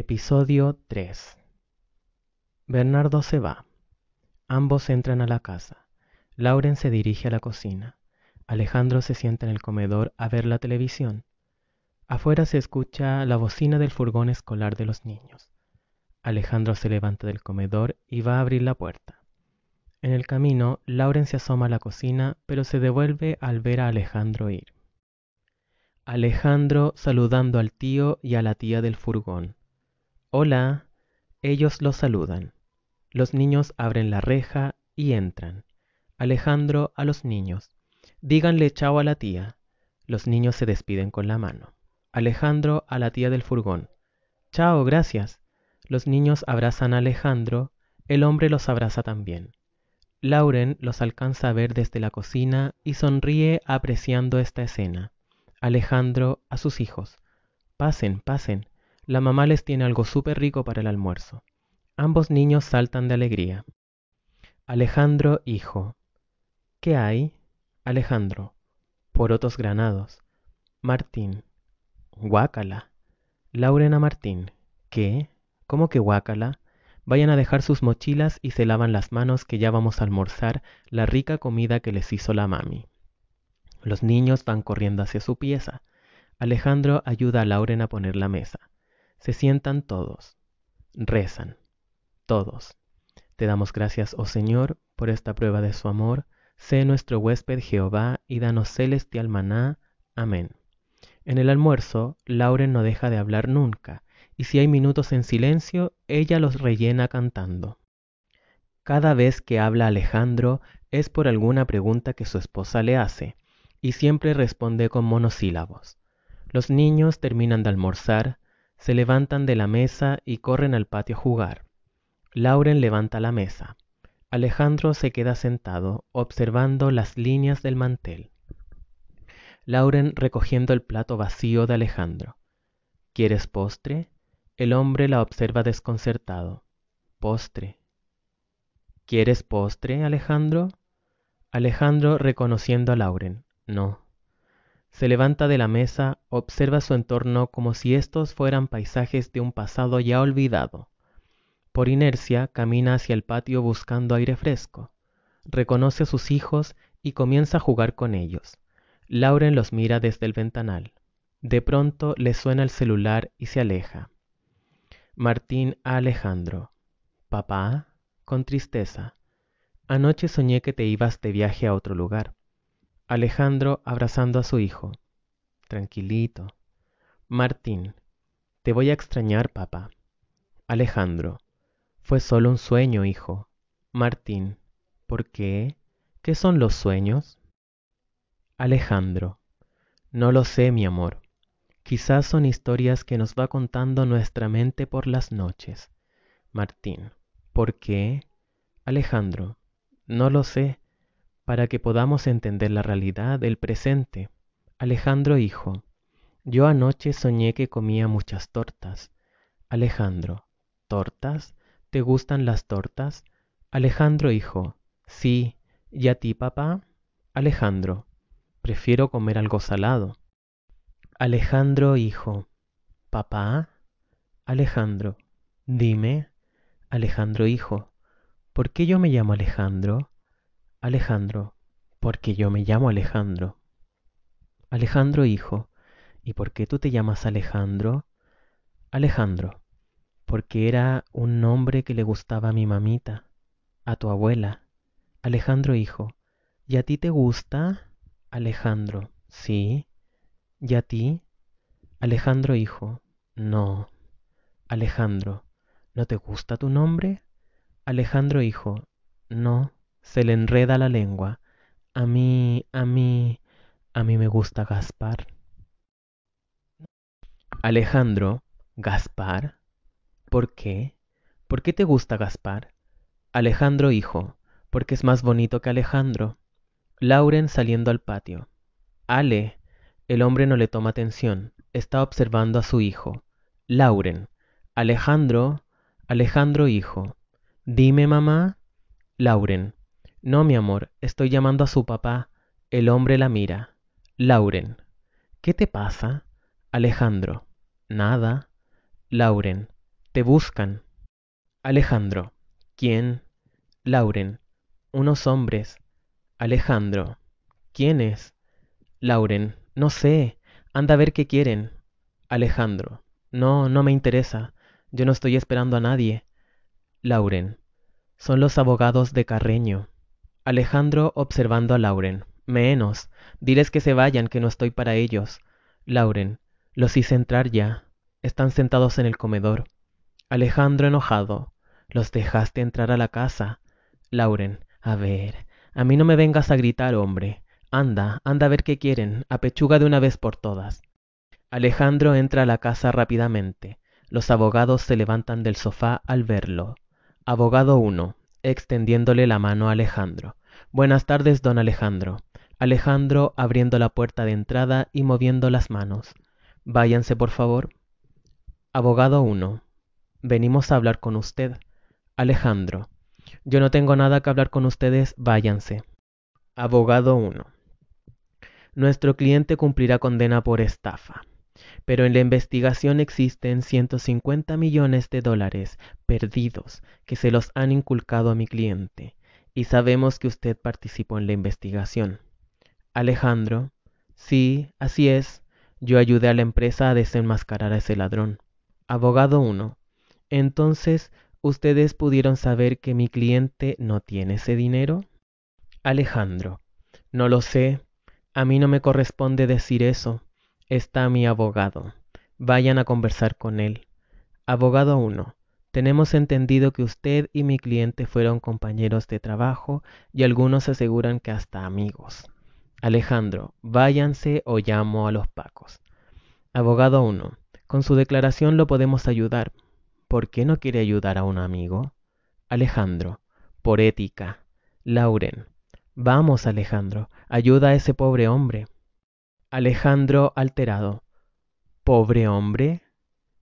Episodio 3 Bernardo se va. Ambos entran a la casa. Lauren se dirige a la cocina. Alejandro se sienta en el comedor a ver la televisión. Afuera se escucha la bocina del furgón escolar de los niños. Alejandro se levanta del comedor y va a abrir la puerta. En el camino, Lauren se asoma a la cocina, pero se devuelve al ver a Alejandro ir. Alejandro saludando al tío y a la tía del furgón. Hola. Ellos lo saludan. Los niños abren la reja y entran. Alejandro a los niños. Díganle chao a la tía. Los niños se despiden con la mano. Alejandro a la tía del furgón. Chao, gracias. Los niños abrazan a Alejandro. El hombre los abraza también. Lauren los alcanza a ver desde la cocina y sonríe apreciando esta escena. Alejandro a sus hijos. Pasen, pasen. La mamá les tiene algo súper rico para el almuerzo. Ambos niños saltan de alegría. Alejandro, hijo. ¿Qué hay? Alejandro. Porotos granados. Martín. Guácala. Laurena Martín. ¿Qué? ¿Cómo que guácala? Vayan a dejar sus mochilas y se lavan las manos que ya vamos a almorzar la rica comida que les hizo la mami. Los niños van corriendo hacia su pieza. Alejandro ayuda a Lauren a poner la mesa. Se sientan todos. Rezan. Todos. Te damos gracias, oh Señor, por esta prueba de su amor. Sé nuestro huésped Jehová y danos celestial maná. Amén. En el almuerzo, Lauren no deja de hablar nunca, y si hay minutos en silencio, ella los rellena cantando. Cada vez que habla Alejandro es por alguna pregunta que su esposa le hace, y siempre responde con monosílabos. Los niños terminan de almorzar, se levantan de la mesa y corren al patio a jugar. Lauren levanta la mesa. Alejandro se queda sentado, observando las líneas del mantel. Lauren recogiendo el plato vacío de Alejandro. ¿Quieres postre? El hombre la observa desconcertado. Postre. ¿Quieres postre, Alejandro? Alejandro reconociendo a Lauren. No. Se levanta de la mesa, observa su entorno como si estos fueran paisajes de un pasado ya olvidado. Por inercia camina hacia el patio buscando aire fresco. Reconoce a sus hijos y comienza a jugar con ellos. Lauren los mira desde el ventanal. De pronto le suena el celular y se aleja. Martín a Alejandro. Papá, con tristeza. Anoche soñé que te ibas de viaje a otro lugar. Alejandro abrazando a su hijo. Tranquilito. Martín. Te voy a extrañar, papá. Alejandro. Fue solo un sueño, hijo. Martín. ¿Por qué? ¿Qué son los sueños? Alejandro. No lo sé, mi amor. Quizás son historias que nos va contando nuestra mente por las noches. Martín. ¿Por qué? Alejandro. No lo sé para que podamos entender la realidad del presente. Alejandro hijo, yo anoche soñé que comía muchas tortas. Alejandro, ¿tortas? ¿Te gustan las tortas? Alejandro hijo, sí. ¿Y a ti, papá? Alejandro, prefiero comer algo salado. Alejandro hijo, papá? Alejandro, dime. Alejandro hijo, ¿por qué yo me llamo Alejandro? Alejandro, porque yo me llamo Alejandro. Alejandro hijo, ¿y por qué tú te llamas Alejandro? Alejandro, porque era un nombre que le gustaba a mi mamita, a tu abuela. Alejandro hijo, ¿y a ti te gusta? Alejandro, sí. ¿Y a ti? Alejandro hijo, no. Alejandro, ¿no te gusta tu nombre? Alejandro hijo, no se le enreda la lengua. A mí, a mí, a mí me gusta Gaspar. Alejandro, Gaspar. ¿Por qué? ¿Por qué te gusta Gaspar? Alejandro, hijo, porque es más bonito que Alejandro. Lauren saliendo al patio. Ale. El hombre no le toma atención. Está observando a su hijo. Lauren. Alejandro. Alejandro, hijo. Dime, mamá. Lauren. No, mi amor, estoy llamando a su papá. El hombre la mira. Lauren. ¿Qué te pasa? Alejandro. Nada. Lauren. Te buscan. Alejandro. ¿Quién? Lauren. Unos hombres. Alejandro. ¿Quiénes? Lauren. No sé. Anda a ver qué quieren. Alejandro. No, no me interesa. Yo no estoy esperando a nadie. Lauren. Son los abogados de Carreño. Alejandro observando a Lauren. Menos. Diles que se vayan, que no estoy para ellos. Lauren. Los hice entrar ya. Están sentados en el comedor. Alejandro enojado. Los dejaste entrar a la casa. Lauren. A ver. A mí no me vengas a gritar, hombre. Anda, anda a ver qué quieren. Apechuga de una vez por todas. Alejandro entra a la casa rápidamente. Los abogados se levantan del sofá al verlo. Abogado 1. Extendiéndole la mano a Alejandro. Buenas tardes, don Alejandro. Alejandro abriendo la puerta de entrada y moviendo las manos. Váyanse, por favor. Abogado 1. Venimos a hablar con usted. Alejandro. Yo no tengo nada que hablar con ustedes, váyanse. Abogado 1. Nuestro cliente cumplirá condena por estafa pero en la investigación existen 150 millones de dólares perdidos que se los han inculcado a mi cliente y sabemos que usted participó en la investigación. Alejandro, sí, así es, yo ayudé a la empresa a desenmascarar a ese ladrón. Abogado 1. Entonces, ¿ustedes pudieron saber que mi cliente no tiene ese dinero? Alejandro, no lo sé. A mí no me corresponde decir eso está mi abogado. Vayan a conversar con él. Abogado 1. Tenemos entendido que usted y mi cliente fueron compañeros de trabajo y algunos aseguran que hasta amigos. Alejandro, váyanse o llamo a los pacos. Abogado 1. Con su declaración lo podemos ayudar. ¿Por qué no quiere ayudar a un amigo? Alejandro, por ética. Lauren. Vamos, Alejandro, ayuda a ese pobre hombre. Alejandro alterado. Pobre hombre.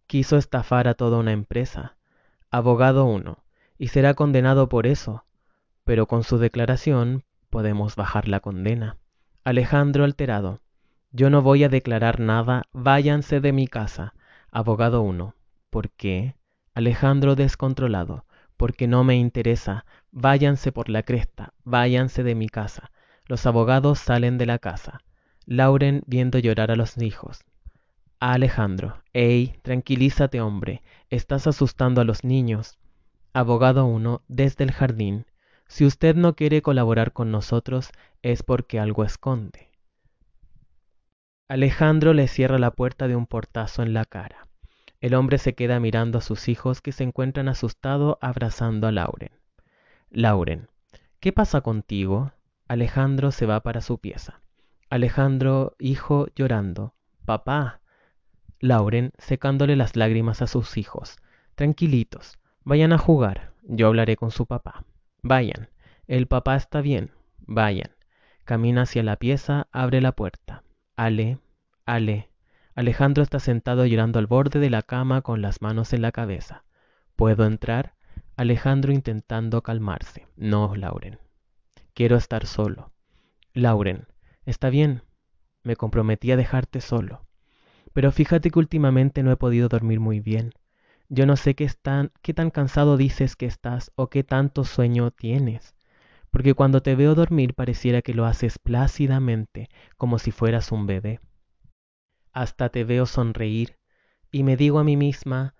Quiso estafar a toda una empresa. Abogado 1. Y será condenado por eso. Pero con su declaración podemos bajar la condena. Alejandro alterado. Yo no voy a declarar nada. Váyanse de mi casa. Abogado 1. ¿Por qué? Alejandro descontrolado. Porque no me interesa. Váyanse por la cresta. Váyanse de mi casa. Los abogados salen de la casa. Lauren viendo llorar a los hijos. Alejandro. Ey, tranquilízate, hombre. Estás asustando a los niños. Abogado 1. Desde el jardín. Si usted no quiere colaborar con nosotros es porque algo esconde. Alejandro le cierra la puerta de un portazo en la cara. El hombre se queda mirando a sus hijos que se encuentran asustados abrazando a Lauren. Lauren. ¿Qué pasa contigo? Alejandro se va para su pieza. Alejandro, hijo, llorando. Papá. Lauren, secándole las lágrimas a sus hijos. Tranquilitos. Vayan a jugar. Yo hablaré con su papá. Vayan. El papá está bien. Vayan. Camina hacia la pieza, abre la puerta. Ale, Ale. Alejandro está sentado llorando al borde de la cama con las manos en la cabeza. ¿Puedo entrar? Alejandro intentando calmarse. No, Lauren. Quiero estar solo. Lauren, Está bien, me comprometí a dejarte solo. Pero fíjate que últimamente no he podido dormir muy bien. Yo no sé qué, tan, qué tan cansado dices que estás o qué tanto sueño tienes, porque cuando te veo dormir pareciera que lo haces plácidamente, como si fueras un bebé. Hasta te veo sonreír y me digo a mí misma,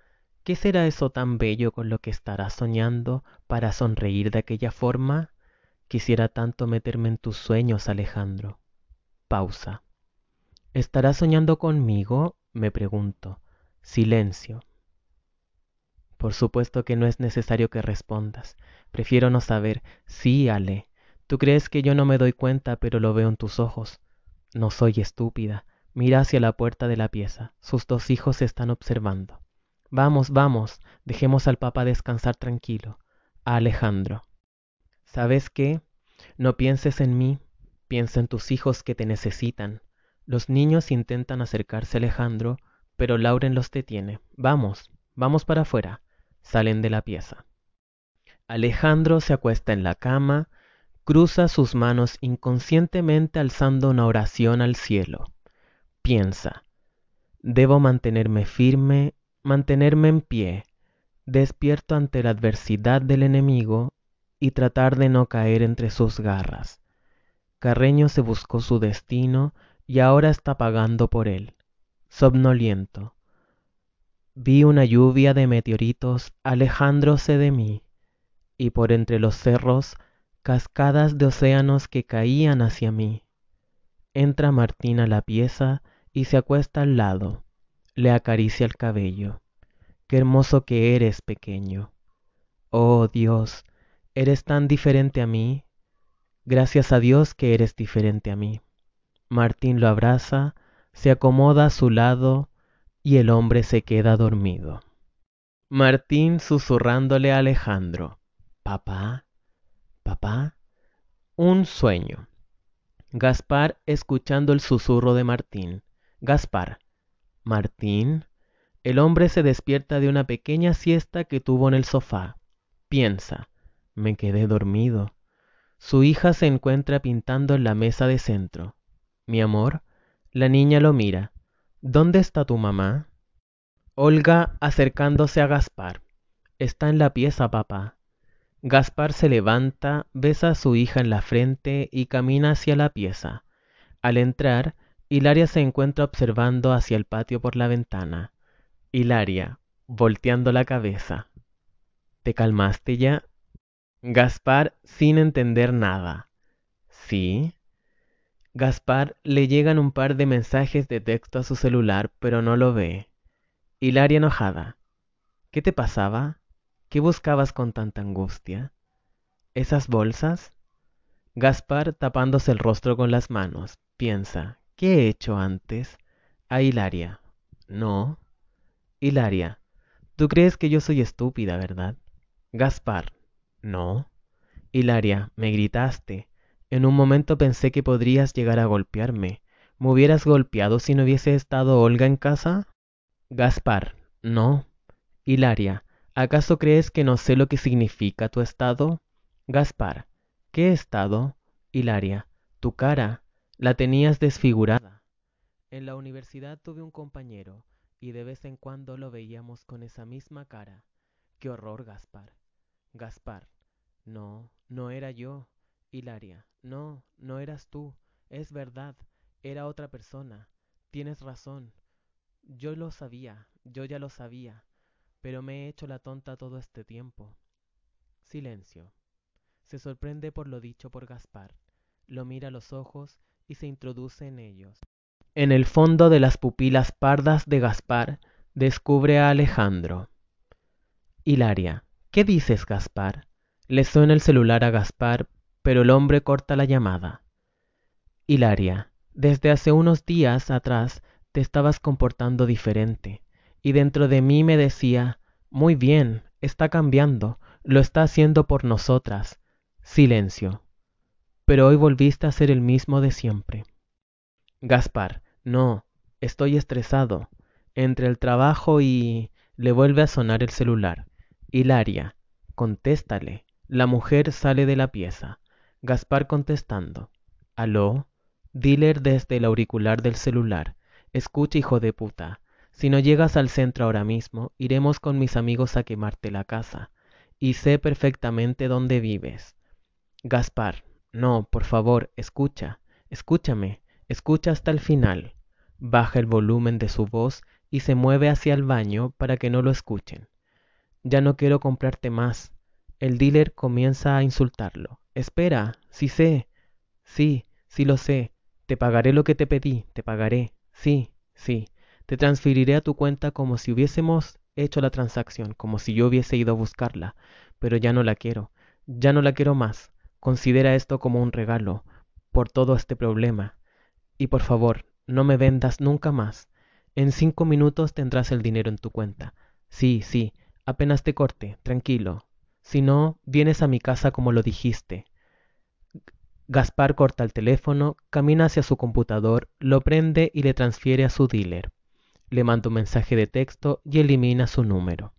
¿qué será eso tan bello con lo que estarás soñando para sonreír de aquella forma? Quisiera tanto meterme en tus sueños, Alejandro. Pausa. ¿Estarás soñando conmigo? me pregunto. Silencio. Por supuesto que no es necesario que respondas. Prefiero no saber. Sí, Ale. Tú crees que yo no me doy cuenta, pero lo veo en tus ojos. No soy estúpida. Mira hacia la puerta de la pieza. Sus dos hijos se están observando. Vamos, vamos. Dejemos al papá descansar tranquilo. A Alejandro. ¿Sabes qué? No pienses en mí. Piensa en tus hijos que te necesitan. Los niños intentan acercarse a Alejandro, pero Lauren los detiene. Vamos, vamos para afuera. Salen de la pieza. Alejandro se acuesta en la cama, cruza sus manos inconscientemente alzando una oración al cielo. Piensa, debo mantenerme firme, mantenerme en pie. despierto ante la adversidad del enemigo y tratar de no caer entre sus garras. Carreño se buscó su destino y ahora está pagando por él. Somnoliento. Vi una lluvia de meteoritos alejándose de mí, y por entre los cerros cascadas de océanos que caían hacia mí. Entra Martín a la pieza y se acuesta al lado. Le acaricia el cabello. Qué hermoso que eres, pequeño. Oh Dios, eres tan diferente a mí. Gracias a Dios que eres diferente a mí. Martín lo abraza, se acomoda a su lado y el hombre se queda dormido. Martín susurrándole a Alejandro. Papá, papá. Un sueño. Gaspar escuchando el susurro de Martín. Gaspar. Martín. El hombre se despierta de una pequeña siesta que tuvo en el sofá. Piensa. Me quedé dormido. Su hija se encuentra pintando en la mesa de centro. Mi amor. La niña lo mira. ¿Dónde está tu mamá? Olga acercándose a Gaspar. Está en la pieza, papá. Gaspar se levanta, besa a su hija en la frente y camina hacia la pieza. Al entrar, Hilaria se encuentra observando hacia el patio por la ventana. Hilaria, volteando la cabeza. ¿Te calmaste ya? Gaspar sin entender nada. ¿Sí? Gaspar le llegan un par de mensajes de texto a su celular, pero no lo ve. Hilaria enojada. ¿Qué te pasaba? ¿Qué buscabas con tanta angustia? ¿Esas bolsas? Gaspar tapándose el rostro con las manos, piensa, ¿qué he hecho antes? A Hilaria. No. Hilaria. Tú crees que yo soy estúpida, ¿verdad? Gaspar. No. Hilaria, me gritaste. En un momento pensé que podrías llegar a golpearme. ¿Me hubieras golpeado si no hubiese estado Olga en casa? Gaspar. No. Hilaria. ¿Acaso crees que no sé lo que significa tu estado? Gaspar. ¿Qué estado? Hilaria. Tu cara. La tenías desfigurada. En la universidad tuve un compañero y de vez en cuando lo veíamos con esa misma cara. Qué horror, Gaspar. Gaspar. No, no era yo. Hilaria. No, no eras tú. Es verdad. Era otra persona. Tienes razón. Yo lo sabía, yo ya lo sabía, pero me he hecho la tonta todo este tiempo. Silencio. Se sorprende por lo dicho por Gaspar. Lo mira a los ojos y se introduce en ellos. En el fondo de las pupilas pardas de Gaspar descubre a Alejandro. Hilaria. ¿Qué dices, Gaspar? Le suena el celular a Gaspar, pero el hombre corta la llamada. Hilaria, desde hace unos días atrás te estabas comportando diferente, y dentro de mí me decía, muy bien, está cambiando, lo está haciendo por nosotras. Silencio. Pero hoy volviste a ser el mismo de siempre. Gaspar, no, estoy estresado. Entre el trabajo y... le vuelve a sonar el celular. Hilaria, contéstale. La mujer sale de la pieza. Gaspar contestando. ¿Aló? Dealer desde el auricular del celular. Escucha, hijo de puta. Si no llegas al centro ahora mismo, iremos con mis amigos a quemarte la casa. Y sé perfectamente dónde vives. Gaspar. No, por favor, escucha. Escúchame. Escucha hasta el final. Baja el volumen de su voz y se mueve hacia el baño para que no lo escuchen. Ya no quiero comprarte más. El dealer comienza a insultarlo. Espera, sí sé. Sí, sí lo sé. Te pagaré lo que te pedí, te pagaré. Sí, sí. Te transferiré a tu cuenta como si hubiésemos hecho la transacción, como si yo hubiese ido a buscarla, pero ya no la quiero. Ya no la quiero más. Considera esto como un regalo por todo este problema. Y por favor, no me vendas nunca más. En cinco minutos tendrás el dinero en tu cuenta. Sí, sí, apenas te corte, tranquilo. Si no, vienes a mi casa como lo dijiste. Gaspar corta el teléfono, camina hacia su computador, lo prende y le transfiere a su dealer. Le manda un mensaje de texto y elimina su número.